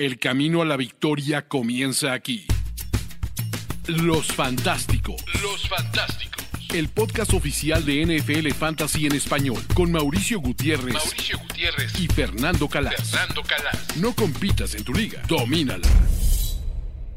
El camino a la victoria comienza aquí. Los Fantásticos. Los Fantásticos. El podcast oficial de NFL Fantasy en español con Mauricio Gutiérrez, Mauricio Gutiérrez y Fernando Calas. Fernando Calas. No compitas en tu liga, domínala.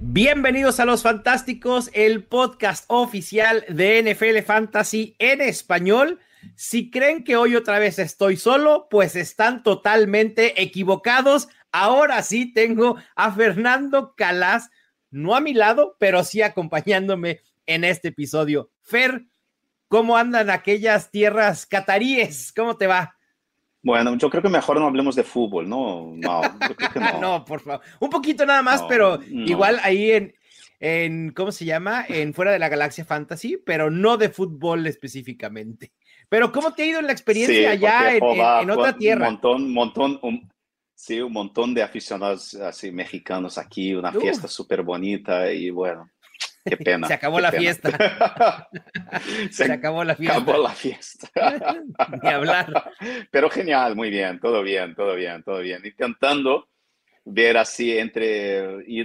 Bienvenidos a Los Fantásticos, el podcast oficial de NFL Fantasy en español. Si creen que hoy otra vez estoy solo, pues están totalmente equivocados. Ahora sí tengo a Fernando Calas, no a mi lado, pero sí acompañándome en este episodio. Fer, ¿cómo andan aquellas tierras cataríes? ¿Cómo te va? Bueno, yo creo que mejor no hablemos de fútbol, ¿no? No, yo creo que no. no, por favor. Un poquito nada más, pero igual ahí en, en, ¿cómo se llama? En Fuera de la Galaxia Fantasy, pero no de fútbol específicamente. Pero ¿cómo te ha ido en la experiencia allá en, otra tierra? Un montón, montón, un, sí, un montón de aficionados así mexicanos aquí, una fiesta súper bonita y bueno, Qué pena. Se acabó la fiesta. Se, acabó la fiesta. Acabó la fiesta. Ni hablar. Pero genial, muy bien, todo bien, todo bien, todo bien. Intentando ver así entre,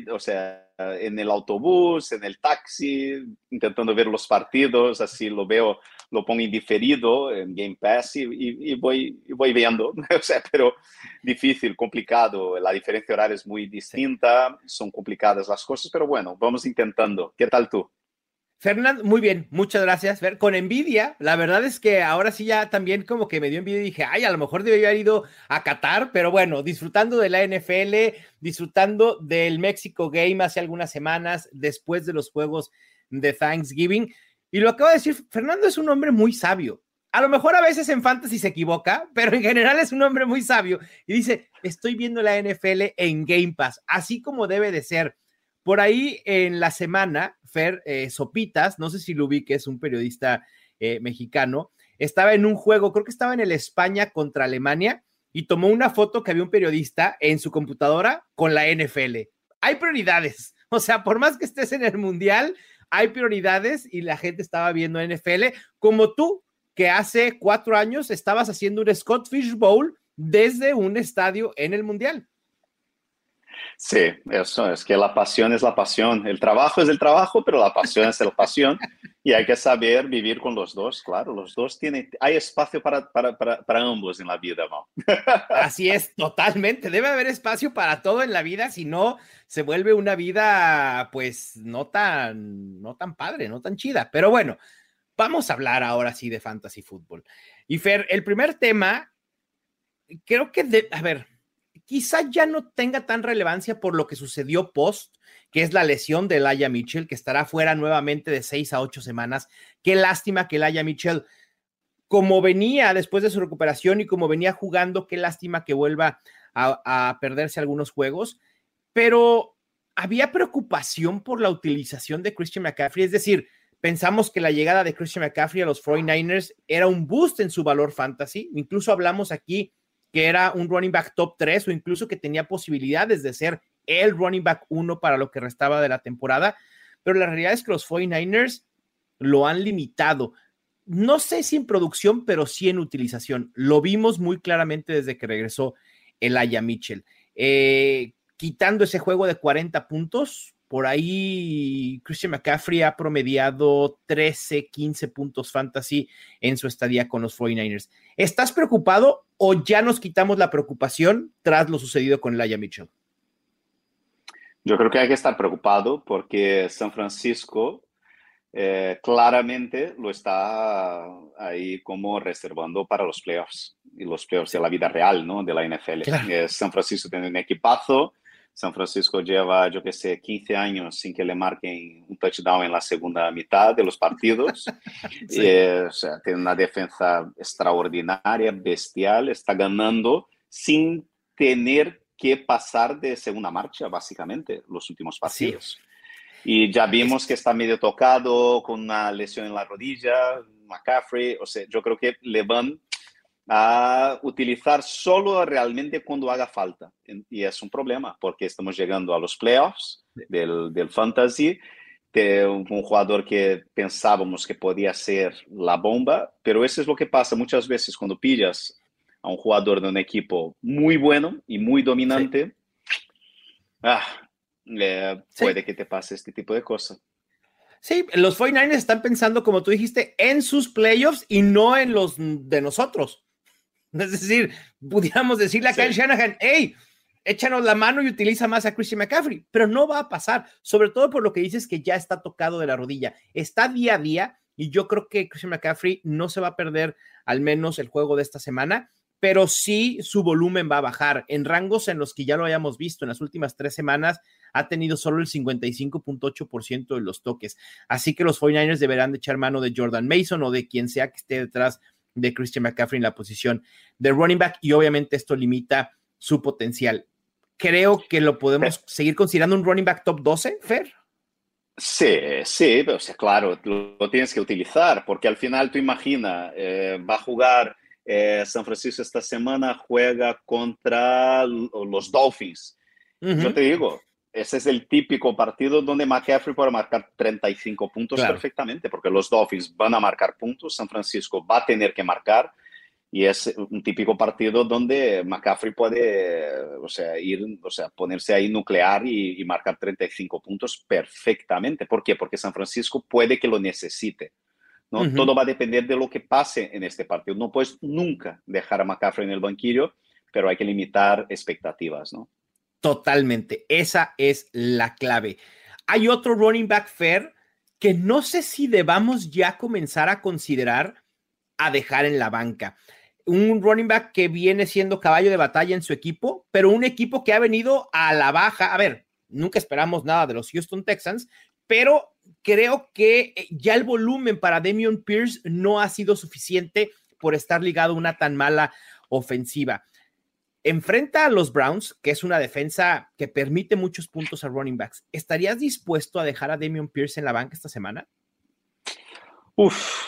o sea, en el autobús, en el taxi, intentando ver los partidos, así lo veo, lo pongo indiferido en Game Pass y, voy, voy viendo, o sea, pero difícil, complicado, la diferencia horaria es muy distinta, son complicadas las cosas, pero bueno, vamos intentando. ¿Qué tal tú? Fernando, muy bien, muchas gracias. Ver, con envidia, la verdad es que ahora sí ya también como que me dio envidia y dije, ay, a lo mejor debería haber ido a Qatar, pero bueno, disfrutando de la NFL, disfrutando del México Game hace algunas semanas, después de los juegos de Thanksgiving. Y lo acabo de decir, Fernando es un hombre muy sabio. A lo mejor a veces en fantasy se equivoca, pero en general es un hombre muy sabio y dice, estoy viendo la NFL en Game Pass, así como debe de ser. Por ahí en la semana, Fer eh, Sopitas, no sé si lo que es un periodista eh, mexicano, estaba en un juego, creo que estaba en el España contra Alemania y tomó una foto que había un periodista en su computadora con la NFL. Hay prioridades, o sea, por más que estés en el Mundial, hay prioridades y la gente estaba viendo NFL, como tú, que hace cuatro años estabas haciendo un Scott Fish Bowl desde un estadio en el Mundial. Sí, eso es que la pasión es la pasión. El trabajo es el trabajo, pero la pasión es la pasión. Y hay que saber vivir con los dos, claro. Los dos tienen, hay espacio para, para, para, para ambos en la vida, ¿no? Así es, totalmente. Debe haber espacio para todo en la vida, si no, se vuelve una vida, pues, no tan, no tan padre, no tan chida. Pero bueno, vamos a hablar ahora sí de fantasy fútbol. Y Fer, el primer tema, creo que, de, a ver, quizá ya no tenga tan relevancia por lo que sucedió post, que es la lesión de Laia Mitchell, que estará fuera nuevamente de seis a ocho semanas. Qué lástima que Laia Mitchell, como venía después de su recuperación y como venía jugando, qué lástima que vuelva a, perderse algunos juegos, pero había preocupación por la utilización de Christian McCaffrey, es decir, pensamos que la llegada de Christian McCaffrey a los 49ers era un boost en su valor fantasy, incluso hablamos aquí que era un running back top 3 o incluso que tenía posibilidades de ser el running back 1 para lo que restaba de la temporada. Pero la realidad es que los 49ers lo han limitado. No sé si en producción, pero sí en utilización. Lo vimos muy claramente desde que regresó Aya Mitchell. Eh, quitando ese juego de 40 puntos, por ahí Christian McCaffrey ha promediado 13, 15 puntos fantasy en su estadía con los 49ers. ¿Estás preocupado o ya nos quitamos la preocupación tras lo sucedido con Laia Mitchell? Yo creo que hay que estar preocupado porque San Francisco eh, claramente lo está ahí como reservando para los playoffs y los playoffs de la vida real, ¿no? De la NFL. Eh, San Francisco tiene un equipazo, San Francisco lleva, yo que sé, 15 años sin que le marquen un touchdown en la segunda mitad de los partidos. Eh, o sea, tiene una defensa extraordinaria, bestial, está ganando sin tener que pasar de segunda marcha, básicamente, los últimos partidos. Y ya vimos que está medio tocado con una lesión en la rodilla, McCaffrey, o sea, yo creo que le van a utilizar solo realmente cuando haga falta. Y es un problema porque estamos llegando a los playoffs del, del fantasy, de un, jugador que pensábamos que podía ser la bomba, pero eso es lo que pasa muchas veces cuando pillas a un jugador de un equipo muy bueno y muy dominante. ah, puede que te pase este tipo de cosas. Sí, los 49ers están pensando, como tú dijiste, en sus playoffs y no en los de nosotros. Es decir, pudiéramos decirle a Kyle Shanahan, hey, échanos la mano y utiliza más a Christian McCaffrey, pero no va a pasar, sobre todo por lo que dices que ya está tocado de la rodilla. Está día a día y yo creo que Christian McCaffrey no se va a perder al menos el juego de esta semana pero sí su volumen va a bajar. En rangos en los que ya lo hayamos visto en las últimas tres semanas, ha tenido solo el 55.8% de los toques. Así que los 49ers deberán de echar mano de Jordan Mason o de quien sea que esté detrás de Christian McCaffrey en la posición de running back y obviamente esto limita su potencial. Creo que lo podemos seguir considerando un running back top 12, Fer. Sí, sí, pero claro, lo, tienes que utilizar porque al final tú imagina, eh, va a jugar eh, San Francisco esta semana juega contra los Dolphins. Yo te digo, ese es el típico partido donde McCaffrey puede marcar 35 puntos perfectamente, porque los Dolphins van a marcar puntos, San Francisco va a tener que marcar, y es un típico partido donde McCaffrey puede, o sea, ir, o sea, ponerse ahí nuclear y, y marcar 35 puntos perfectamente. ¿Por qué? Porque San Francisco puede que lo necesite. ¿no? Todo va a depender de lo que pase en este partido. No puedes nunca dejar a McCaffrey en el banquillo, pero hay que limitar expectativas, ¿no? Totalmente. Esa es la clave. Hay otro running back fair que no sé si debamos ya comenzar a considerar a dejar en la banca. Un running back que viene siendo caballo de batalla en su equipo, pero un equipo que ha venido a la baja. A ver, nunca esperamos nada de los Houston Texans, pero creo que eh, ya el volumen para Damian Pierce no ha sido suficiente por estar ligado a una tan mala ofensiva. Enfrenta a los Browns, que es una defensa que permite muchos puntos a running backs. ¿Estarías dispuesto a dejar a Damian Pierce en la banca esta semana? Uf,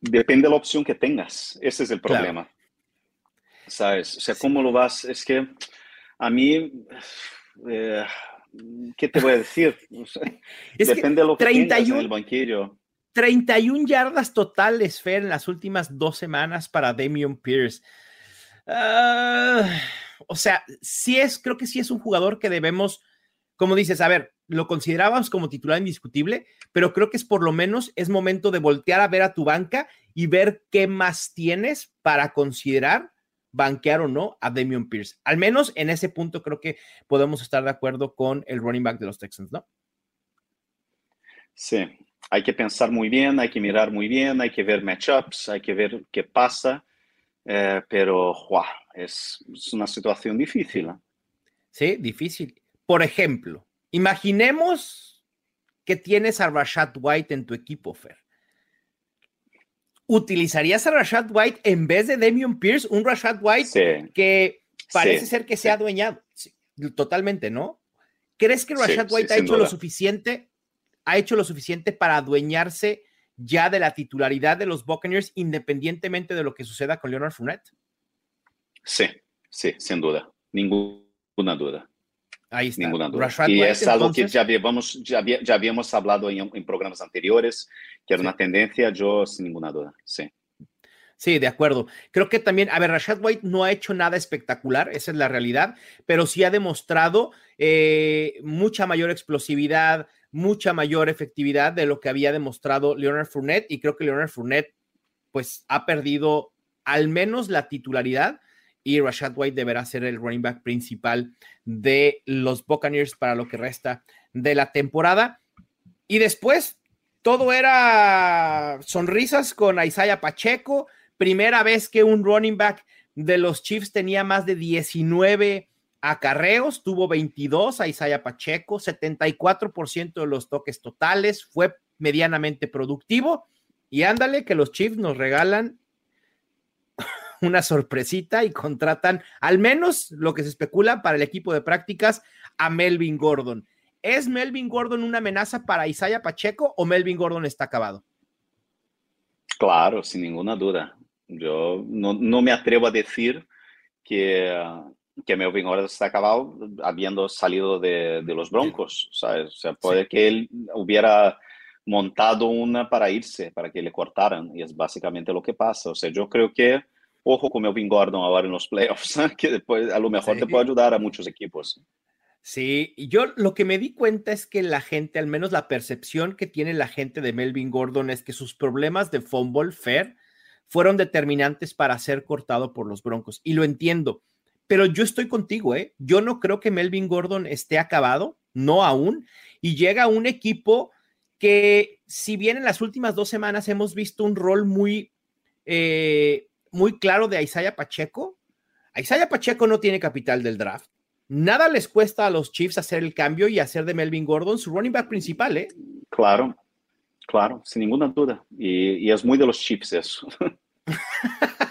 depende de la opción que tengas. Ese es el problema. ¿Sabes? O sea, ¿cómo lo vas? Es que a mí, eh, ¿qué te voy a decir? Depende de lo que 31, en el banquillo. 31 yardas totales, Fer, en las últimas dos semanas para Damian Pierce. Ah, o sea, sí es, creo que sí es un jugador que debemos, como dices, a ver, lo considerábamos como titular indiscutible, pero creo que es por lo menos es momento de voltear a ver a tu banca y ver qué más tienes para considerar banquear o no a Damian Pierce. Al menos en ese punto creo que podemos estar de acuerdo con el running back de los Texans, ¿no? Sí, hay que pensar muy bien, hay que mirar muy bien, hay que ver matchups, hay que ver qué pasa, eh, pero es, una situación difícil. ¿eh? Sí, difícil. Por ejemplo, imaginemos que tienes a Rashad White en tu equipo, Fer. ¿utilizarías a Rashad White en vez de Damian Pierce? Un Rashad White que parece ser que se ha adueñado. totalmente, ¿no? ¿Crees que Rashad White ha hecho lo suficiente? Ha hecho lo suficiente para adueñarse ya de la titularidad de los Buccaneers, independientemente de lo que suceda con Leonard Fournette? Sí, sí, sin duda. Ninguna duda. Ahí está. Ninguna duda. y es algo que ya habíamos, ya, habíamos hablado en, programas anteriores, que era una tendencia, yo sin ninguna duda, sí. Sí, de acuerdo. Creo que también, a ver, Rashad White no ha hecho nada espectacular, esa es la realidad, pero sí ha demostrado eh, mucha mayor explosividad, mucha mayor efectividad de lo que había demostrado Leonard Fournette, y creo que Leonard Fournette, pues, ha perdido al menos la titularidad y Rashad White deberá ser el running back principal de los Buccaneers para lo que resta de la temporada. Y después, todo era sonrisas con Isaiah Pacheco. Primera vez que un running back de los Chiefs tenía más de 19 acarreos, tuvo 22 a Isaiah Pacheco, 74% de los toques totales, fue medianamente productivo. Y ándale que los Chiefs nos regalan una sorpresita y contratan al menos lo que se especula para el equipo de prácticas a Melvin Gordon. ¿Es Melvin Gordon una amenaza para Isaiah Pacheco o Melvin Gordon está acabado? Claro, sin ninguna duda. Yo no, me atrevo a decir que, que Melvin Gordon está acabado habiendo salido de, los Broncos. O sea, puede que él hubiera montado una para irse, para que le cortaran, y es básicamente lo que pasa. O sea, yo creo que ojo con Melvin Gordon ahora en los playoffs, que después a lo mejor te puede ayudar a muchos equipos. Sí, yo lo que me di cuenta es que la gente, al menos la percepción que tiene la gente de Melvin Gordon es que sus problemas de fumble fair fueron determinantes para ser cortado por los Broncos. Y lo entiendo, pero yo estoy contigo, ¿eh? Yo no creo que Melvin Gordon esté acabado, no aún, y llega un equipo que si bien en las últimas dos semanas hemos visto un rol muy, eh, muy claro de Isaiah Pacheco, Isaiah Pacheco no tiene capital del draft Nada les cuesta a los Chiefs hacer el cambio y hacer de Melvin Gordon su running back principal, ¿eh? Claro, claro, sin ninguna duda. Y, es muy de los Chiefs eso.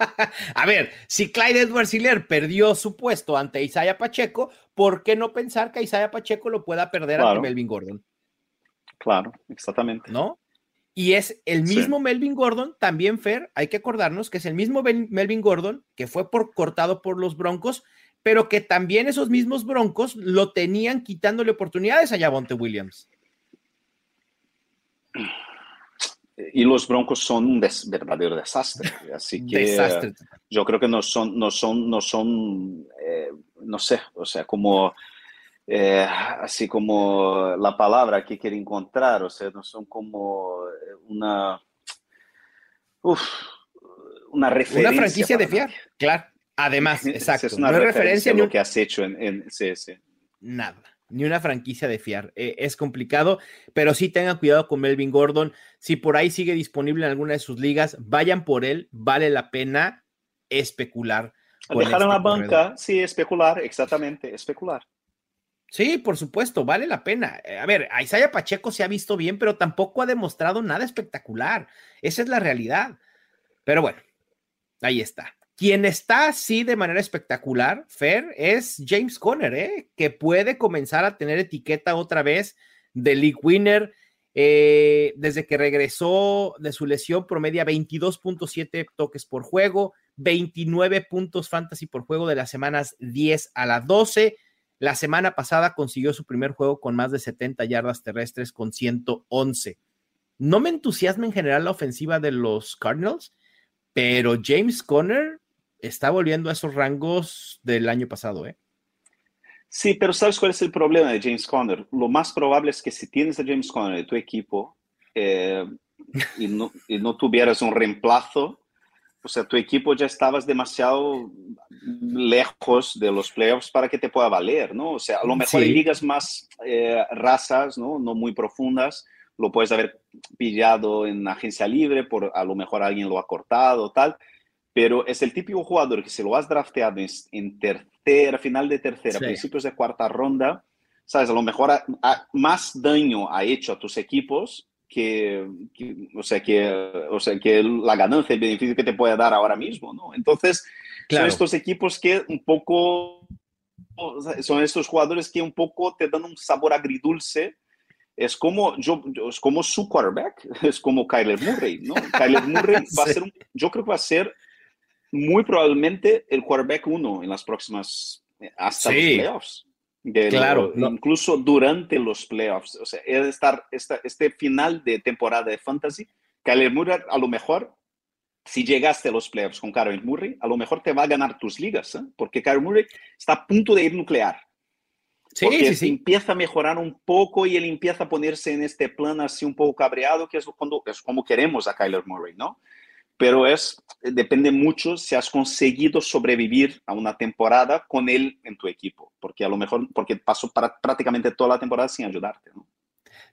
a ver, si Clyde Edwards Hiller perdió su puesto ante Isaiah Pacheco, ¿por qué no pensar que Isaiah Pacheco lo pueda perder ante Melvin Gordon? Claro, exactamente. ¿No? Y es el mismo Melvin Gordon, también Fer, hay que acordarnos que es el mismo Melvin Gordon que fue por, cortado por los Broncos pero que también esos mismos Broncos lo tenían quitándole oportunidades a Javonte Williams. Y los Broncos son un verdadero desastre. Así que yo creo que no son, no son, no son, eh, no sé, o sea, como, eh, así como la palabra que quiere encontrar, o sea, no son como una, una referencia. Una franquicia de fiar, claro. Además, exacto. Es una referencia, a lo que has hecho en, en Nada, ni una franquicia de fiar. Eh, es complicado, pero sí tengan cuidado con Melvin Gordon. Si por ahí sigue disponible en alguna de sus ligas, vayan por él. Vale la pena especular. Dejar en este la banca, sí, especular, exactamente, especular. Sí, por supuesto, vale la pena. Eh, a ver, Isaiah Pacheco se ha visto bien, pero tampoco ha demostrado nada espectacular. Esa es la realidad. Pero bueno, ahí está. Quien está así de manera espectacular, Fer, es James Conner, ¿eh? que puede comenzar a tener etiqueta otra vez de League Winner. Eh, desde que regresó de su lesión, promedia 22.7 toques por juego, 29 puntos fantasy por juego de las semanas 10 a la 12. La semana pasada consiguió su primer juego con más de 70 yardas terrestres con 111. No me entusiasma en general la ofensiva de los Cardinals, pero James Conner está volviendo a esos rangos del año pasado, ¿eh? Sí, pero ¿sabes cuál es el problema de James Conner? Lo más probable es que si tienes a James Conner en tu equipo eh, y, no, y, no, tuvieras un reemplazo, o sea, tu equipo ya estabas demasiado lejos de los playoffs para que te pueda valer, ¿no? O sea, a lo mejor en ligas más eh, razas, ¿no? No muy profundas, lo puedes haber pillado en agencia libre, por a lo mejor alguien lo ha cortado, tal pero es el típico jugador que si lo has drafteado en, tercera, final de tercera, principios de cuarta ronda, sabes, a lo mejor más daño ha hecho a tus equipos que, o, sea, que, o sea, que la ganancia, el beneficio que te puede dar ahora mismo, ¿no? Entonces, son estos equipos que un poco, son estos jugadores que un poco te dan un sabor agridulce. Es como, yo, es como su quarterback, es como Kyler Murray, ¿no? Kyler Murray va a ser, yo creo que va a ser muy probablemente el quarterback uno en las próximas, eh, hasta los playoffs. claro. Incluso durante los playoffs. O sea, estar este final de temporada de fantasy, Kyler Murray a lo mejor, si llegaste a los playoffs con Kyler Murray, a lo mejor te va a ganar tus ligas, ¿eh? porque Kyler Murray está a punto de ir nuclear. Sí, porque sí, empieza a mejorar un poco y él empieza a ponerse en este plan así un poco cabreado, que es, cuando, es como queremos a Kyler Murray, ¿no? Pero es, depende mucho si has conseguido sobrevivir a una temporada con él en tu equipo, porque a lo mejor, porque pasó prácticamente toda la temporada sin ayudarte.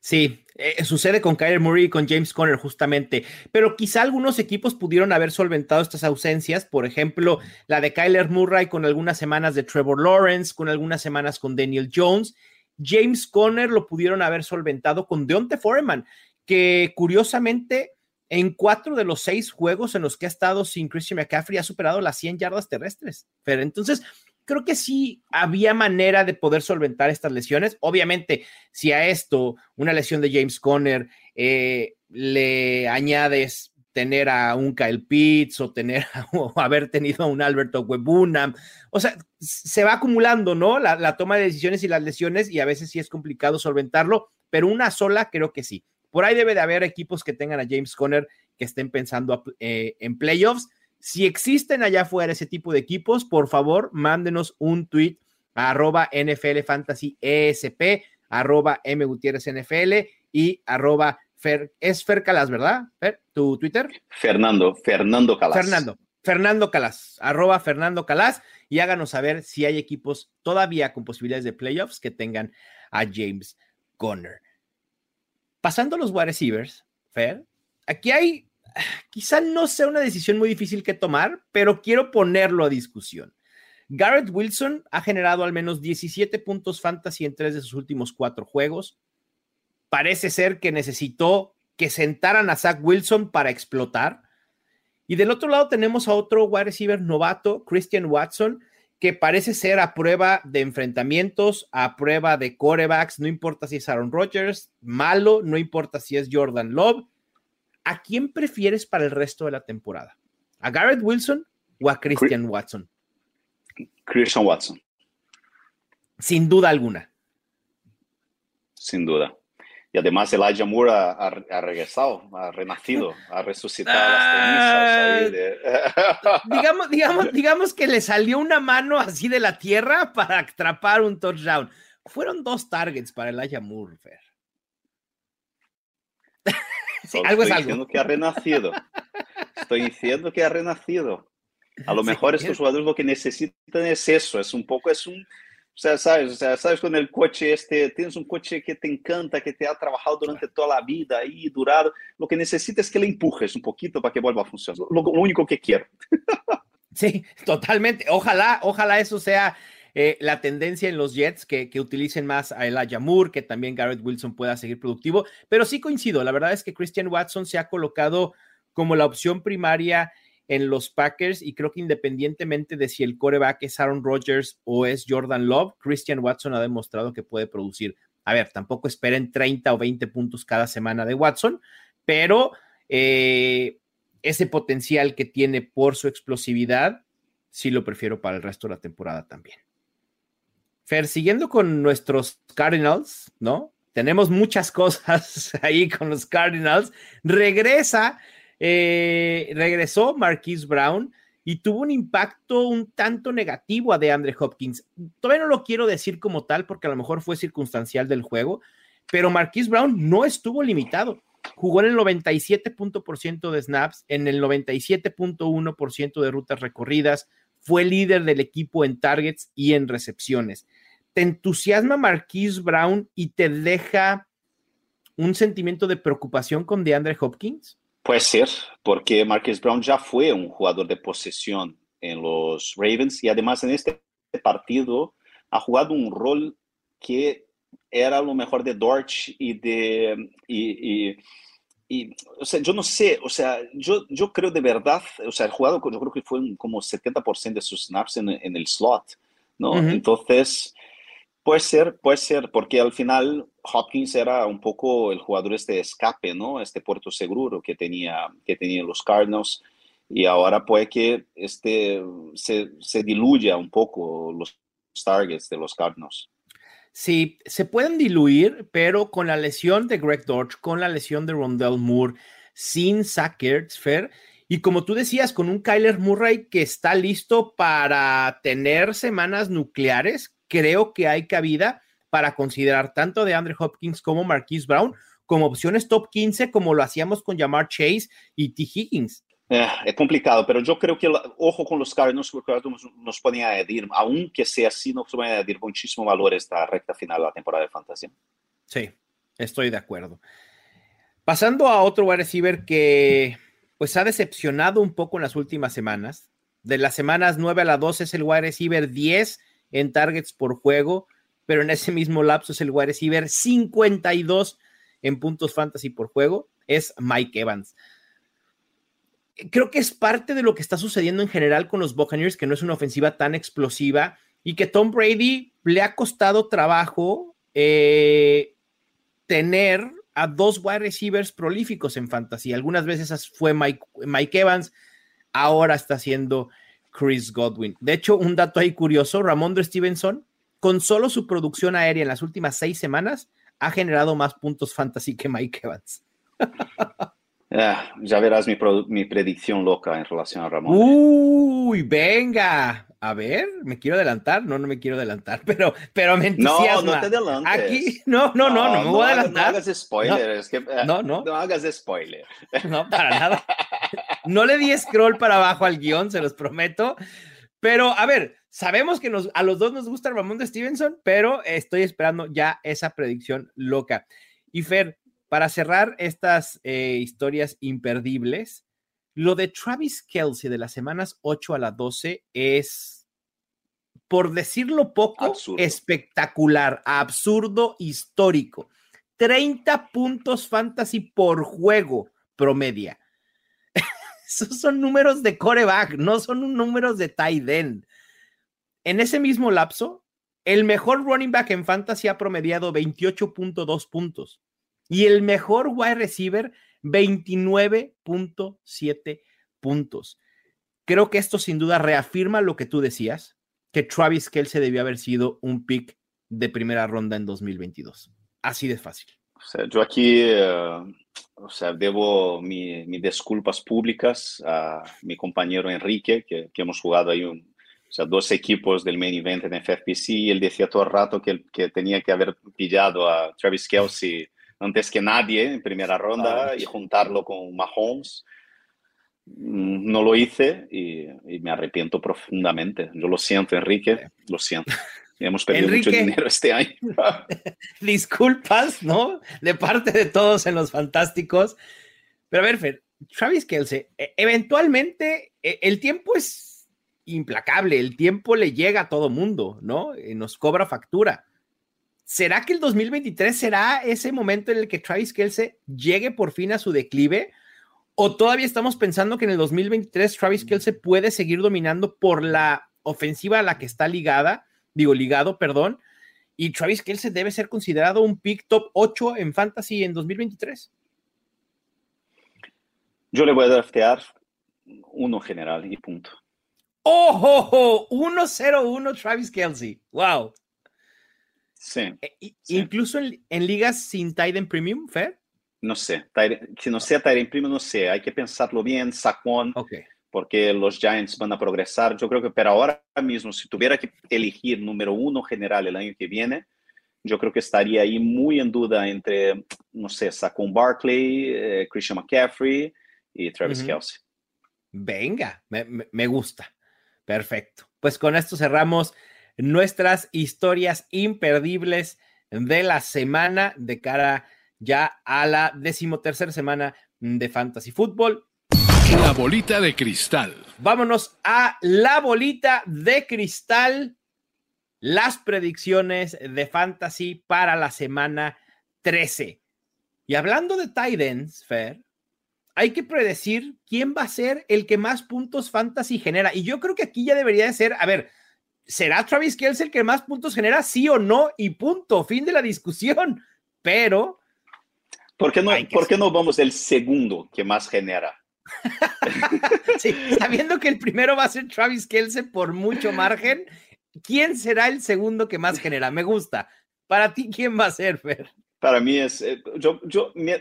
Sí, eh, sucede con Kyler Murray y con James Conner justamente, pero quizá algunos equipos pudieron haber solventado estas ausencias, por ejemplo, la de Kyler Murray con algunas semanas de Trevor Lawrence, con algunas semanas con Daniel Jones. James Conner lo pudieron haber solventado con Deontay Foreman, que curiosamente en cuatro de los seis juegos en los que ha estado sin Christian McCaffrey ha superado las 100 yardas terrestres. Pero entonces, creo que sí había manera de poder solventar estas lesiones. Obviamente, si a esto, una lesión de James Conner, eh, le añades tener a un Kyle Pitts o tener o haber tenido a un Alberto Webunam. O sea, se va acumulando, ¿no? La, la, toma de decisiones y las lesiones y a veces sí es complicado solventarlo, pero una sola creo que sí. Por ahí debe de haber equipos que tengan a James Conner que estén pensando eh, en playoffs. Si existen allá afuera ese tipo de equipos, por favor, mándenos un tweet arroba NFL Fantasy ESP, arroba M Gutiérrez NFL y arroba Fer, es Fer Calas, ¿verdad? Fer, tu Twitter. Fernando, Fernando Calas. Fernando, Fernando Calas, arroba Fernando Calas, y háganos saber si hay equipos todavía con posibilidades de playoffs que tengan a James Conner. Pasando a los wide receivers, Fer, aquí hay, quizá no sea una decisión muy difícil que tomar, pero quiero ponerlo a discusión. Garrett Wilson ha generado al menos 17 puntos fantasy en tres de sus últimos cuatro juegos. Parece ser que necesitó que sentaran a Zach Wilson para explotar. Y del otro lado tenemos a otro wide receiver novato, Christian Watson, que parece ser a prueba de enfrentamientos, a prueba de corebacks, no importa si es Aaron Rodgers, malo, no importa si es Jordan Love. ¿A quién prefieres para el resto de la temporada? ¿A Garrett Wilson o a Christian Watson? Christian Watson. Sin duda alguna. Sin duda. Y además Elijah Moore ha, ha, ha regresado, ha renacido, ha resucitado Ah, las cenizas ahí de... digamos, digamos, digamos que le salió una mano así de la tierra para atrapar un touchdown. Fueron dos targets para Elijah Moore, Fer. Sí, algo es estoy algo. diciendo que ha renacido. Estoy diciendo que ha renacido. A lo Sí, mejor es- estos jugadores lo que necesitan es eso, es un poco, es un, o sea, sabes, o sea, sabes con el coche este, tienes un coche que te encanta, que te ha trabajado durante toda la vida y durado, lo que necesitas es que le empujes un poquito para que vuelva a funcionar. Lo, lo único que quiero. Sí, totalmente. Ojalá, ojalá eso sea eh, la tendencia en los Jets, que, que utilicen más a Elijah Moore, que también Garrett Wilson pueda seguir productivo. Pero sí coincido, la verdad es que Christian Watson se ha colocado como la opción primaria en los Packers y creo que independientemente de si el coreback es Aaron Rodgers o es Jordan Love, Christian Watson ha demostrado que puede producir. A ver, tampoco esperen 30 o 20 puntos cada semana de Watson, pero eh, ese potencial que tiene por su explosividad, sí lo prefiero para el resto de la temporada también. Fer, siguiendo con nuestros Cardinals, ¿no? Tenemos muchas cosas ahí con los Cardinals. Regresa, eh, regresó Marquise Brown y tuvo un impacto un tanto negativo a DeAndre Hopkins. Todavía no lo quiero decir como tal porque a lo mejor fue circunstancial del juego, pero Marquise Brown no estuvo limitado jugó en el 97% de snaps, en el 97.1% de rutas recorridas, fue líder del equipo en targets y en recepciones. ¿Te entusiasma Marquise Brown y te deja un sentimiento de preocupación con DeAndre Hopkins? Puede ser, porque Marquez Brown ya fue un jugador de posesión en los Ravens y además en este partido ha jugado un rol que era lo mejor de Dortch y de... Y, y, y, o sea, yo no sé, o sea, yo, yo creo de verdad, o sea, el jugador yo creo que fue un, como 70% de sus snaps en, en, el slot, ¿no? Uh -huh. Entonces, puede ser, puede ser, porque al final Hopkins era un poco el jugador este escape, ¿no? Este puerto seguro que tenía, que tenía los Cardinals y ahora puede que este se, se diluya un poco los targets de los Cardinals. Sí, se pueden diluir, pero con la lesión de Greg Dortch, con la lesión de Rondell Moore, sin Zach Ertz, Fer, y como tú decías, con un Kyler Murray que está listo para tener semanas nucleares, creo que hay cabida para considerar tanto de Andre Hopkins como Marquise Brown como opciones top 15, como lo hacíamos con Jamar Chase y T. Higgins. É, é, complicado, pero yo creo que ojo con los Cardinals porque nos, nos pueden añadir, aunque sea así, nos pueden añadir muchísimo valor esta recta final de la temporada de fantasía. Sí, estoy de acuerdo. Pasando a otro wide receiver que pues ha decepcionado un poco en las últimas semanas. De las semanas 9 a la 12 es el wide receiver 10 en targets por juego, pero en ese mismo lapso es el wide receiver 52 en puntos fantasy por juego, es Mike Evans creo que es parte de lo que está sucediendo en general con los Buccaneers, que no es una ofensiva tan explosiva y que Tom Brady le ha costado trabajo eh, tener a dos wide receivers prolíficos en fantasía. Algunas veces fue Mike, Mike Evans, ahora está siendo Chris Godwin. De hecho, un dato ahí curioso, Ramondre Stevenson, con solo su producción aérea en las últimas seis semanas, ha generado más puntos fantasy que Mike Evans. Yeah, ya verás mi, mi, predicción loca en relación a Ramón. Uy, venga. A ver, me quiero adelantar. No, no me quiero adelantar, pero, pero me entusiasma. No, no te adelantes. Aquí, no, no, no, no, me voy a adelantar. No hagas spoiler. No, es que, no, no. No hagas spoiler. No, para nada. No le di scroll para abajo al guion, se los prometo. Pero, a ver, sabemos que nos, a los dos nos gusta Ramón de Stevenson, pero estoy esperando ya esa predicción loca. Y Fer, para cerrar estas eh, historias imperdibles, lo de Travis Kelsey de las semanas 8 a la 12 es, por decirlo poco, espectacular, absurdo, histórico. 30 puntos fantasy por juego promedia. Esos son números de coreback, no son números de tight end. En ese mismo lapso, el mejor running back en fantasy ha promediado 28.2 puntos y el mejor wide receiver 29.7 puntos. Creo que esto sin duda reafirma lo que tú decías, que Travis Kelce debió haber sido un pick de primera ronda en 2022. Así de fácil. O sea, yo aquí, uh, o sea, debo mis mi disculpas públicas a mi compañero Enrique, que, que hemos jugado ahí un, o sea, dos equipos del main event en FFPC y él decía todo el rato que, que tenía que haber pillado a Travis Kelsey antes que nadie en primera ronda y juntarlo con Mahomes. Mm, no lo hice y, me arrepiento profundamente. Yo lo siento, Enrique, lo siento. Hemos perdido mucho dinero este año. disculpas, ¿no? De parte de todos en los fantásticos. Pero a ver, Fer, Travis Kelsey, e, eventualmente e, el tiempo es implacable, el tiempo le llega a todo mundo, ¿no? Eh, nos cobra factura. ¿Será que el 2023 será ese momento en el que Travis Kelce llegue por fin a su declive? ¿O todavía estamos pensando que en el 2023 Travis mm. Kelce puede seguir dominando por la ofensiva a la que está ligada, digo, ligado, perdón, y Travis Kelce debe ser considerado un pick top 8 en fantasy en 2023? Yo le voy a draftear uno general y punto. ¡Oh! oh, 1-0-1 Travis Kelsey. ¡Wow! Sí. E, incluso en, ligas sin Titan Premium, Fer. No sé, si no sea Titan Premium, no sé, hay que pensarlo bien, Sacón, porque los Giants van a progresar. Yo creo que pero ahora mismo, si tuviera que elegir número uno general el año que viene, yo creo que estaría ahí muy en duda entre, no sé, Saquon Barkley, eh, Christian McCaffrey y Travis Kelsey. Venga, me gusta. Perfecto. Pues con esto cerramos nuestras historias imperdibles de la semana de cara ya a la decimotercera semana de Fantasy Football. La bolita de cristal. Vámonos a la bolita de cristal. Las predicciones de Fantasy para la semana 13. Y hablando de Titans, Fer, hay que predecir quién va a ser el que más puntos Fantasy genera. Y yo creo que aquí ya debería de ser, a ver, ¿será Travis Kelce el que más puntos genera? Sí o no, y punto, fin de la discusión. Pero. ¿Por qué no, ¿por qué no vamos el segundo que más genera? sí, sabiendo que el primero va a ser Travis Kelce por mucho margen, ¿quién será el segundo que más genera? Me gusta. Para ti, ¿quién va a ser, Fer? Para mí es, eh, yo, yo me,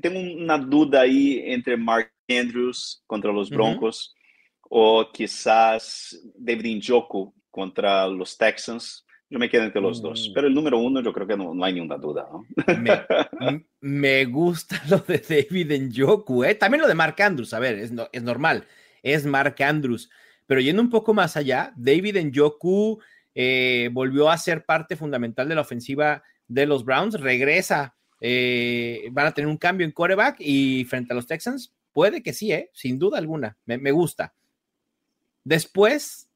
tengo una duda ahí entre Mark Andrews contra los Broncos o quizás David Njoku contra los Texans. Yo me quedo entre los dos, mm. pero el número uno yo creo que no, no hay ninguna duda. Me, gusta lo de David Njoku, ¿eh? también lo de Mark Andrews, a ver, es, es normal, es Mark Andrews, pero yendo un poco más allá, David Njoku eh, volvió a ser parte fundamental de la ofensiva de los Browns, regresa, eh, van a tener un cambio en quarterback y frente a los Texans, puede que sí, ¿eh? sin duda alguna, me, me gusta. Después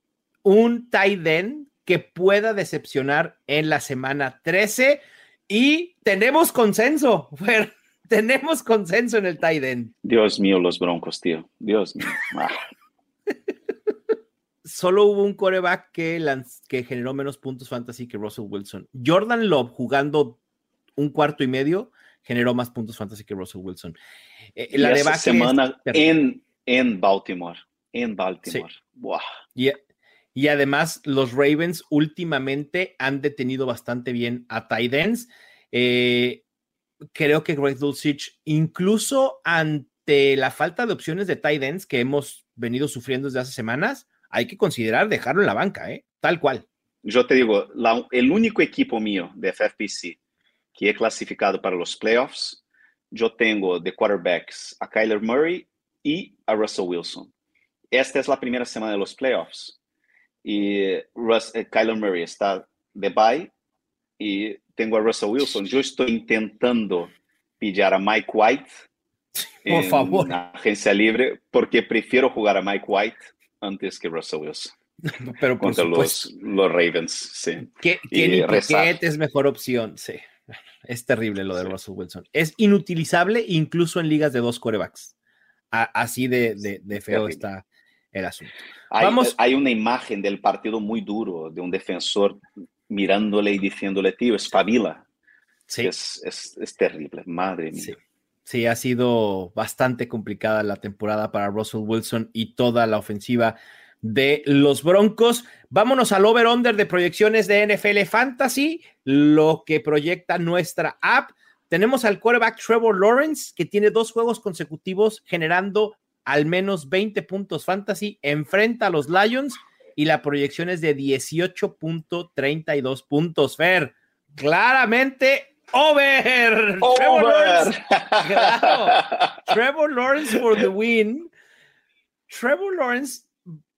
un tight end que pueda decepcionar en la semana 13 y tenemos consenso, tenemos consenso en el tight end. Dios mío, los Broncos, tío. Dios mío. Ah. Solo hubo un coreback que, que generó menos puntos fantasy que Russell Wilson. Jordan Love jugando un cuarto y medio generó más puntos fantasy que Russell Wilson. Eh, la semana en, en Baltimore. En Baltimore. Wow. Y además, los Ravens últimamente han detenido bastante bien a Titans. Eh, creo que Greg Dulcich, incluso ante la falta de opciones de Titans que hemos venido sufriendo desde hace semanas, hay que considerar dejarlo en la banca, ¿eh? Tal cual. Yo te digo, el único equipo mío de FFPC que he clasificado para los playoffs, yo tengo de quarterbacks a Kyler Murray y a Russell Wilson. Esta es la primera semana de los playoffs y Russ, eh, Kyler Murray está de bye y tengo a Russell Wilson. Yo estoy intentando pillar a Mike White por favor. agencia libre porque prefiero jugar a Mike White antes que Russell Wilson. Pero por contra los, los, Ravens, sí. ¿Qué, es mejor opción? Sí. Es terrible lo de Russell Wilson. Es inutilizable incluso en ligas de dos corebacks. así de, de, feo está el asunto. Hay, Vamos. hay una imagen del partido muy duro de un defensor mirándole y diciéndole, tío, espabila. Sí. Es, es, es terrible, madre mía. Sí. Sí, ha sido bastante complicada la temporada para Russell Wilson y toda la ofensiva de los Broncos. Vámonos al over-under de proyecciones de NFL Fantasy, lo que proyecta nuestra app. Tenemos al quarterback Trevor Lawrence, que tiene dos juegos consecutivos generando al menos 20 puntos fantasy, enfrenta a los Lions y la proyección es de 18.32 puntos. Fer, claramente Over. Trevor Lawrence. Trevor Lawrence for the win. Trevor Lawrence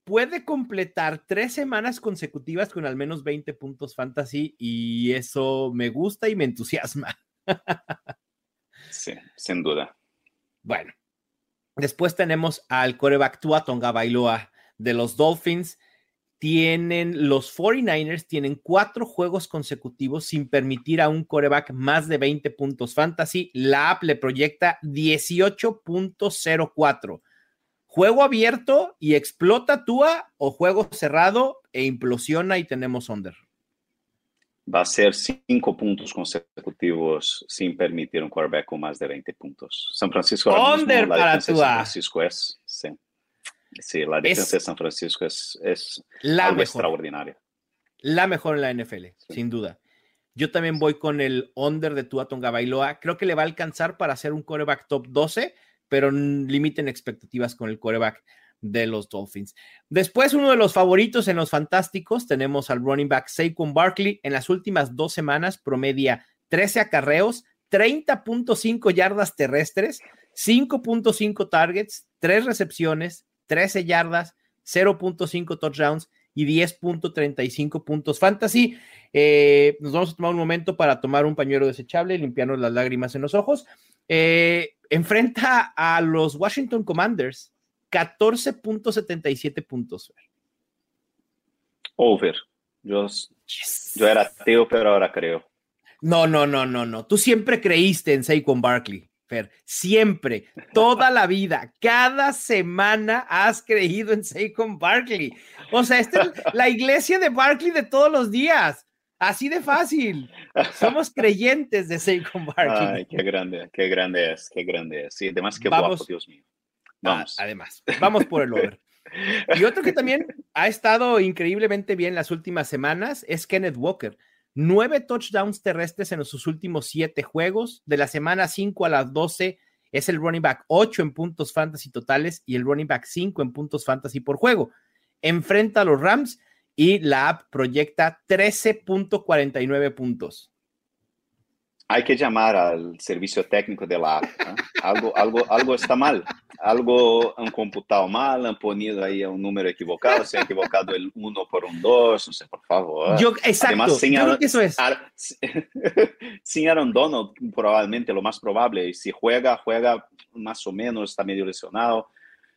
puede completar tres semanas consecutivas con al menos 20 puntos fantasy y eso me gusta y me entusiasma. Sí, sin duda. Bueno, después tenemos al coreback Tua Tonga Bailoa de los Dolphins tienen los 49ers, tienen cuatro juegos consecutivos sin permitir a un coreback más de 20 puntos fantasy. La app le proyecta 18.04. Juego abierto y explota Tua o juego cerrado e implosiona y tenemos under. Va a ser cinco puntos consecutivos sin permitir un quarterback con más de 20 puntos. San Francisco. Under para. San Francisco es, sí. Sí, la defensa de San Francisco es, es la algo mejor, extraordinaria. La mejor en la NFL, sin duda. Yo también voy con el under de Tua Tonga Bailoa. Creo que le va a alcanzar para hacer un coreback top 12, pero limiten expectativas con el coreback de los Dolphins. Después, uno de los favoritos en los fantásticos, tenemos al running back Saquon Barkley. En las últimas dos semanas promedia 13 acarreos, 30.5 yardas terrestres, 5.5 targets, 3 recepciones, 13 yardas, 0.5 touchdowns y 10.35 puntos fantasy. Eh, nos vamos a tomar un momento para tomar un pañuelo desechable limpiarnos las lágrimas en los ojos. Eh, enfrenta a los Washington Commanders, 14.77 puntos. Over. Yo, yo era ateo, pero ahora creo. No, no, no, no, no. Tú siempre creíste en Saquon Barkley. Fer, siempre, toda la vida, cada semana has creído en Saquon Barkley. O sea, esta es la iglesia de Barkley de todos los días. Así de fácil. Somos creyentes de Saquon Barkley. Ay, qué grande, qué grande es, qué grande es. Sí, además, qué guapo, Dios mío. Vamos. además, vamos por el over. Y otro que también ha estado increíblemente bien las últimas semanas es Kenneth Walker. Nueve touchdowns terrestres en sus últimos siete juegos. De la semana 5 a las 12 es el running back 8 en puntos fantasy totales y el running back 5 en puntos fantasy por juego. Enfrenta a los Rams y la app proyecta 13.49 puntos hay que llamar al servicio técnico de la app. Algo, algo, algo está mal. Algo han computado mal, han ponido ahí un número equivocado, se ha equivocado el 1 por un 2, no sé, por favor. Yo, exacto, Además, sin Aaron, que eso es. sin Aaron Donald, probablemente lo más probable, y si juega, juega más o menos, está medio lesionado.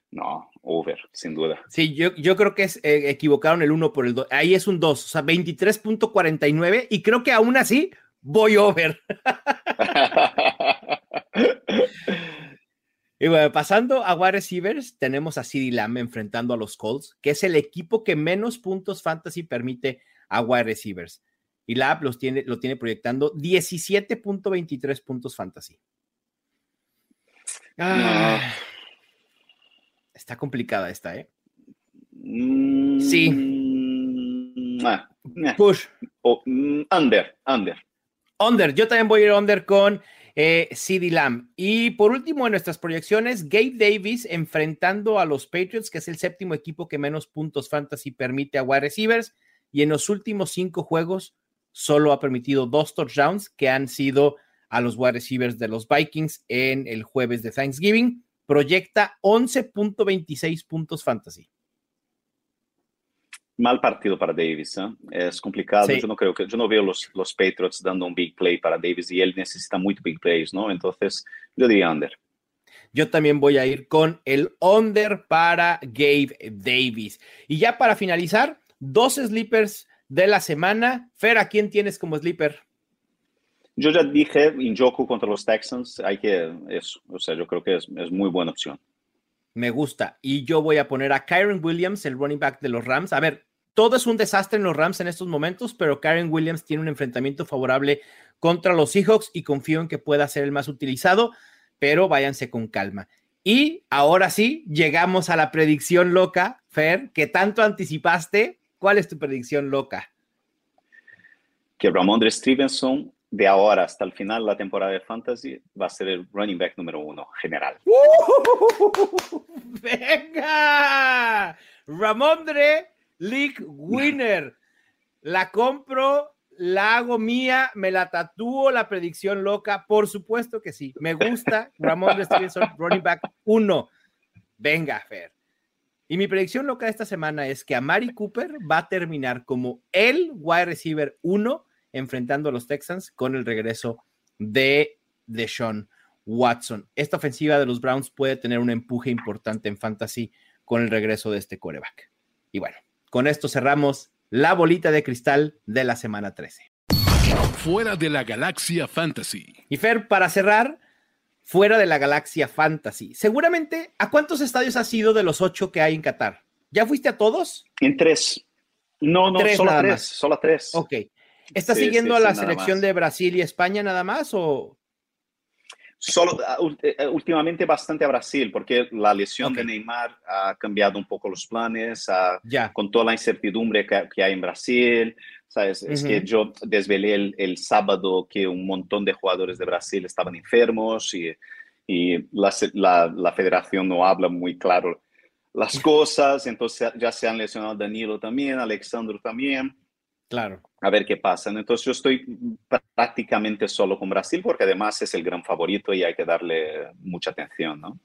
No, over, sin duda. Sí, yo, yo creo que es, eh, equivocaron el 1 por el 2. Ahí es un 2, o sea, 23.49, y creo que aún así voy over. y bueno, pasando a wide receivers, tenemos a CeeDee Lamb enfrentando a los Colts, que es el equipo que menos puntos fantasy permite a wide receivers. Y Lamb los tiene, lo tiene proyectando 17.23 puntos fantasy. Ah, está complicada esta, ¿eh? sí. Mm, ah, Push. Oh, under, under. Under, yo también voy a ir under con eh, CD Lamb. Y por último, en nuestras proyecciones, Gabe Davis enfrentando a los Patriots, que es el séptimo equipo que menos puntos fantasy permite a wide receivers. Y en los últimos cinco juegos, solo ha permitido dos touchdowns que han sido a los wide receivers de los Vikings en el jueves de Thanksgiving. Proyecta 11.26 puntos fantasy mal partido para Davis. ¿eh? Es complicado. Sí. Yo no creo que yo no veo los, los Patriots dando un big play para Davis y él necesita muy big plays, ¿no? Entonces, yo diría under. Yo también voy a ir con el under para Gabe Davis. Y ya para finalizar, dos sleepers de la semana. Fer, ¿a quién tienes como sleeper? Yo ya dije Injoku contra los Texans. Hay que, eso, o sea, yo creo que es, es muy buena opción. Me gusta. Y yo voy a poner a Kyron Williams, el running back de los Rams. A ver, todo es un desastre en los Rams en estos momentos, pero Karen Williams tiene un enfrentamiento favorable contra los Seahawks y confío en que pueda ser el más utilizado, pero váyanse con calma. Y ahora sí, llegamos a la predicción loca, Fer, que tanto anticipaste. ¿Cuál es tu predicción loca? Que Ramondre Stevenson, de ahora hasta el final de la temporada de Fantasy, va a ser el running back número uno general. ¡Uh! ¡Venga! Ramondre League Winner. La compro, la hago mía, me la tatúo, la predicción loca. Por supuesto que sí. Me gusta Ramón Stevenson, running back 1. Venga, Fer. Y mi predicción loca de esta semana es que Amari Cooper va a terminar como el wide receiver 1 enfrentando a los Texans con el regreso de Deshaun Watson. Esta ofensiva de los Browns puede tener un empuje importante en fantasy con el regreso de este coreback. Y bueno, con esto cerramos la bolita de cristal de la semana 13. Fuera de la galaxia fantasy. Y Fer, para cerrar, fuera de la galaxia fantasy. Seguramente, ¿a cuántos estadios has ido de los ocho que hay en Qatar? ¿Ya fuiste a todos? En tres. No, no, solo tres, solo tres. Ok. ¿Estás siguiendo a la selección de Brasil y España nada más o? Solo ah, eh, eh, últimamente bastante a Brasil, porque la lesión de Neymar ha cambiado un poco los planes, con toda la incertidumbre que, hay en Brasil. ¿sabes? Es que yo desvelé el, sábado que un montón de jugadores de Brasil estaban enfermos y, y la, la, federación no habla muy claro las cosas, entonces ya se han lesionado Danilo también, Alexandro también. Claro. A ver qué pasa. Entonces yo estoy prácticamente solo con Brasil porque además es el gran favorito y hay que darle mucha atención, ¿no?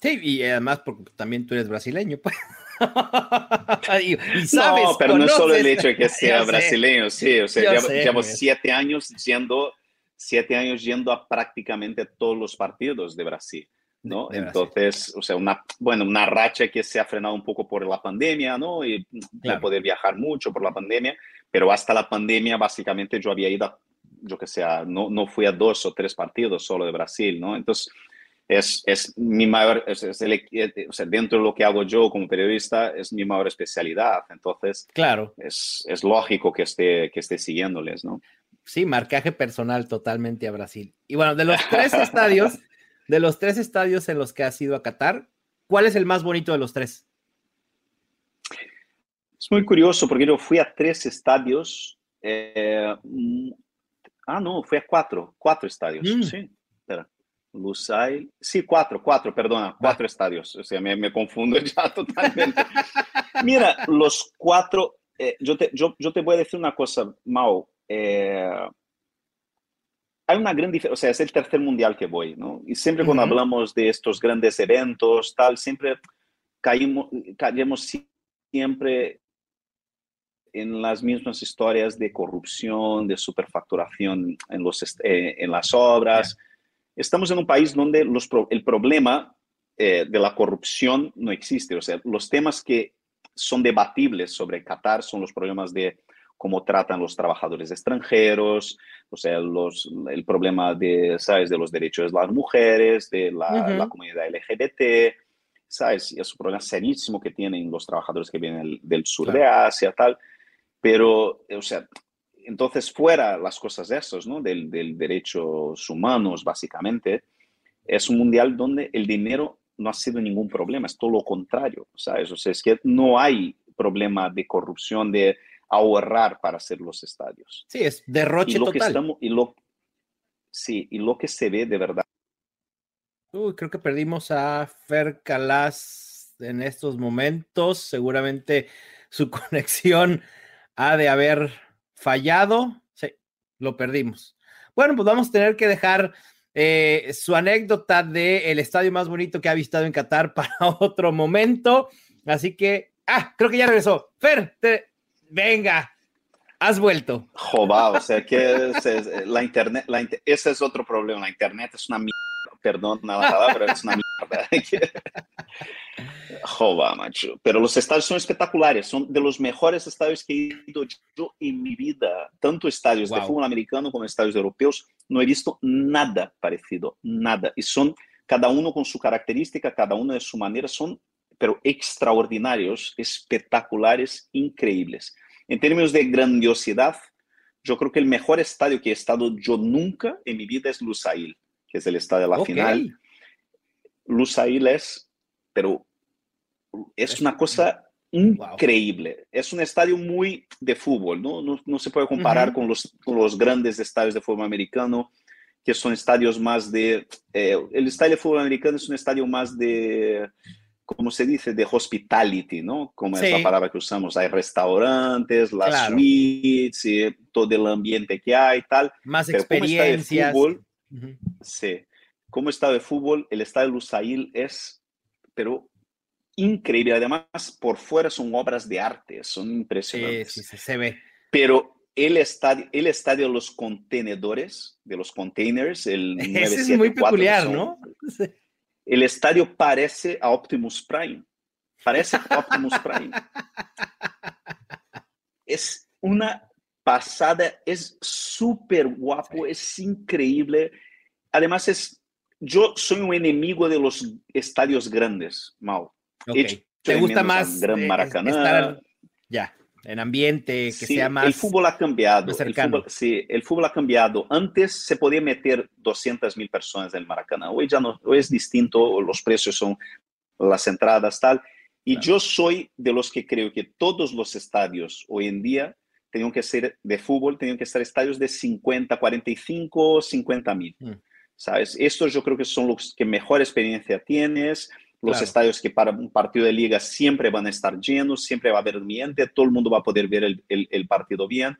Sí, y además porque también tú eres brasileño. Pues. y, sabes, no, pero no solo el hecho de que sea brasileño, sí, o sea, llevo, siete años yendo, siete años yendo a prácticamente todos los partidos de Brasil. ¿No? Entonces, o sea, una, bueno, una racha que se ha frenado un poco por la pandemia, ¿no? Y no poder viajar mucho por la pandemia, pero hasta la pandemia básicamente yo había ido, yo que sé, no, no fui a dos o tres partidos solo de Brasil, ¿no? Entonces, es, es mi mayor, es, el, eh, o sea, dentro de lo que hago yo como periodista, es mi mayor especialidad. Entonces, claro. es, es lógico que esté, que esté siguiéndoles, ¿no? Sí, marcaje personal totalmente a Brasil. Y bueno, de los tres estadios, de los tres estadios en los que has ido a Qatar, ¿cuál es el más bonito de los tres? Es muy curioso porque yo fui a tres estadios. Eh, ah, no, fui a cuatro, cuatro estadios. Mm. Sí, espera. Lusail. Sí, cuatro, cuatro, perdona, cuatro estadios. O sea, me, me, confundo ya totalmente. Mira, los cuatro. Eh, yo, te, yo, yo, te voy a decir una cosa, Mao. Eh, hay una gran diferencia, o sea, es el tercer mundial que voy, ¿no? Y siempre cuando hablamos de estos grandes eventos, tal, siempre caímos, caemos siempre en las mismas historias de corrupción, de superfacturación en, los, eh, en las obras. Estamos en un país donde los, el problema eh, de la corrupción no existe. O sea, los temas que son debatibles sobre Qatar son los problemas de cómo tratan los trabajadores extranjeros, o sea, los, el problema de, ¿sabes? de los derechos de las mujeres, de la, comunidad LGBT, ¿sabes? Y es un problema serísimo que tienen los trabajadores que vienen del, sur de Asia, tal. Pero, o sea, entonces fuera las cosas de esos, ¿no? Del, del derechos humanos, básicamente, es un mundial donde el dinero no ha sido ningún problema, es todo lo contrario, ¿sabes? O sea, es que no hay problema de corrupción, de ahorrar para hacer los estadios. Sí, es derroche y lo total. Que estamos, y lo, sí, y lo que se ve de verdad. Uy, creo que perdimos a Fer Calas en estos momentos. Seguramente su conexión ha de haber fallado. Sí, lo perdimos. Bueno, pues vamos a tener que dejar eh, su anécdota del estadio más bonito que ha visitado en Qatar para otro momento. Así que, ah, creo que ya regresó. Fer, te, venga, has vuelto. Joba, o sea que la internet, la, ese es otro problema. La internet es una mierda. Perdón la palabra, es una mierda. Joba, macho. Pero los estadios son espectaculares, son de los mejores estadios que he ido yo en mi vida. Tanto estadios wow. de fútbol americano como estadios europeos. No he visto nada parecido, nada. Y son cada uno con su característica, cada uno de su manera, son pero extraordinarios, espectaculares, increíbles. En términos de grandiosidad, yo creo que el mejor estadio que he estado yo nunca en mi vida es Lusail, que es el estadio de la okay. final. Lusail es, pero es una cosa increíble. Wow. Es un estadio muy de fútbol, ¿no? No, no se puede comparar uh -huh. con, los, con los grandes estadios de fútbol americano, que son estadios más de... Eh, el estadio de fútbol americano es un estadio más de como se dice, de hospitality, ¿no? Como sí. es la palabra que usamos. Hay restaurantes, las claro. suites, y todo el ambiente que hay y tal. Más Pero experiencias. Como fútbol, uh -huh. Sí. Como está de fútbol, el estadio Lusail es, pero increíble. Además, por fuera son obras de arte, son impresionantes. Sí, sí, se ve. Pero el estadio, el estadio de los contenedores, de los containers, el Ese 974, es muy peculiar, son, ¿no? el estadio parece a Optimus Prime. Parece Optimus Prime. es una pasada, es súper guapo, es increíble. Además, es, yo soy un enemigo de los estadios grandes, Mau. Okay. ¿Te gusta más Gran Maracaná? Estar, ya, en ambiente que sí, sea más El fútbol ha cambiado. El fútbol, sí, el fútbol ha cambiado. Antes se podía meter 200 mil personas en el Maracaná. Hoy ya no, hoy es distinto, los precios son las entradas, tal. Y claro. yo soy de los que creo que todos los estadios hoy en día tenían que ser de fútbol, tenían que ser estadios de 50, 45, 50 mil. Mm. ¿Sabes? Estos yo creo que son los que mejor experiencia tienes los claro. estadios que para un partido de liga siempre van a estar llenos, siempre va a haber ambiente, todo el mundo va a poder ver el, el, el partido bien.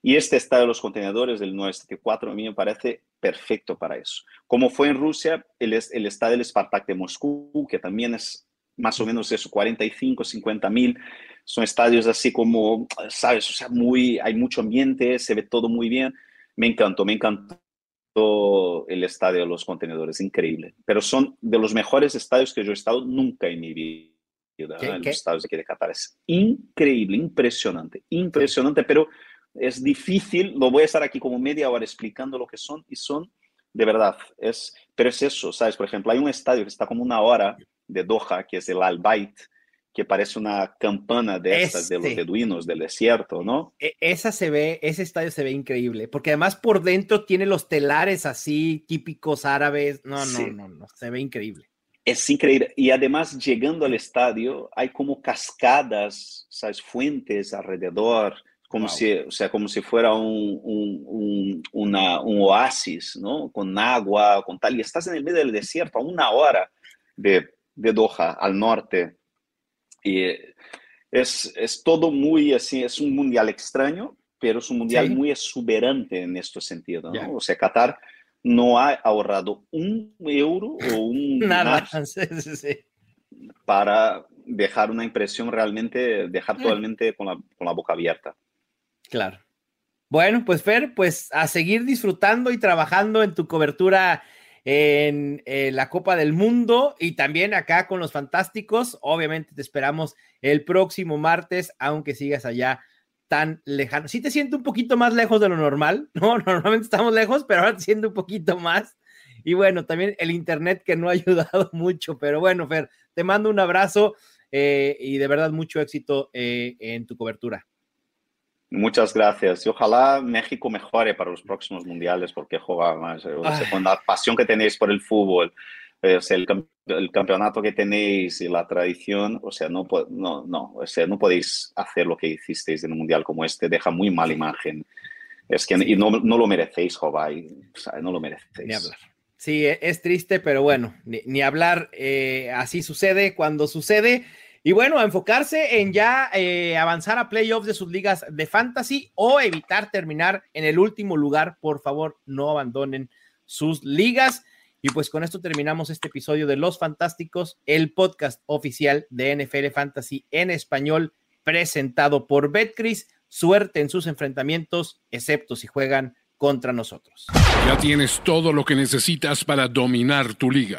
Y este estadio de los contenedores del 974 a mí me parece perfecto para eso. Como fue en Rusia, el, el estadio del Spartak de Moscú, que también es más o menos eso, 45, 50 mil. Son estadios así como, ¿sabes? O sea, muy, hay mucho ambiente, se ve todo muy bien. Me encantó, me encantó el estadio de los contenedores, increíble. Pero son de los mejores estadios que yo he estado nunca en mi vida. ¿Qué, en los estadios de aquí de Qatar. Es increíble, impresionante, impresionante, pero es difícil. Lo voy a estar aquí como media hora explicando lo que son y son de verdad. Es, pero es eso, ¿sabes? Por ejemplo, hay un estadio que está como una hora de Doha, que es el Al Bayt, que parece una campana de estas este. de los este. beduinos del desierto, ¿no? Esa se ve, ese estadio se ve increíble, porque además por dentro tiene los telares así típicos árabes. No, no, sí. no, no, se ve increíble. Es increíble. Y además, llegando al estadio, hay como cascadas, ¿sabes? Fuentes alrededor, como, wow. si, o sea, como si fuera un, un, un, una, un oasis, ¿no? Con agua, con tal. Y estás en el medio del desierto a una hora de, de Doha, al norte y es, es todo muy así, es un mundial extraño, pero es un mundial sí. muy exuberante en este sentido. ¿no? Yeah. O sea, Qatar no ha ahorrado un euro o un nada para dejar una impresión realmente, dejar totalmente con la, con la boca abierta. Claro. Bueno, pues Fer, pues a seguir disfrutando y trabajando en tu cobertura en eh, la Copa del Mundo y también acá con los Fantásticos. Obviamente te esperamos el próximo martes, aunque sigas allá tan lejano. Sí te siento un poquito más lejos de lo normal, ¿no? Normalmente estamos lejos, pero ahora te siento un poquito más. Y bueno, también el Internet que no ha ayudado mucho, pero bueno, Fer, te mando un abrazo eh, y de verdad mucho éxito eh, en tu cobertura. Muchas gracias. Y ojalá México mejore para los próximos mundiales porque juega más. O con la pasión que tenéis por el fútbol, eh, o sea, el, el, campeonato que tenéis y la tradición, o sea, no, no, no, o sea, no podéis hacer lo que hicisteis en un mundial como este. Deja muy mala imagen Es que y no, no, lo merecéis, Jovay. no lo merecéis. Ni hablar. Sí, e, es triste, pero bueno, ni, hablar. Eh, así sucede cuando sucede. Y bueno, enfocarse en ya eh, avanzar a playoffs de sus ligas de fantasy o evitar terminar en el último lugar. Por favor, no abandonen sus ligas. Y pues con esto terminamos este episodio de Los Fantásticos, el podcast oficial de NFL Fantasy en español, presentado por Betcris. Suerte en sus enfrentamientos, excepto si juegan contra nosotros. Ya tienes todo lo que necesitas para dominar tu liga.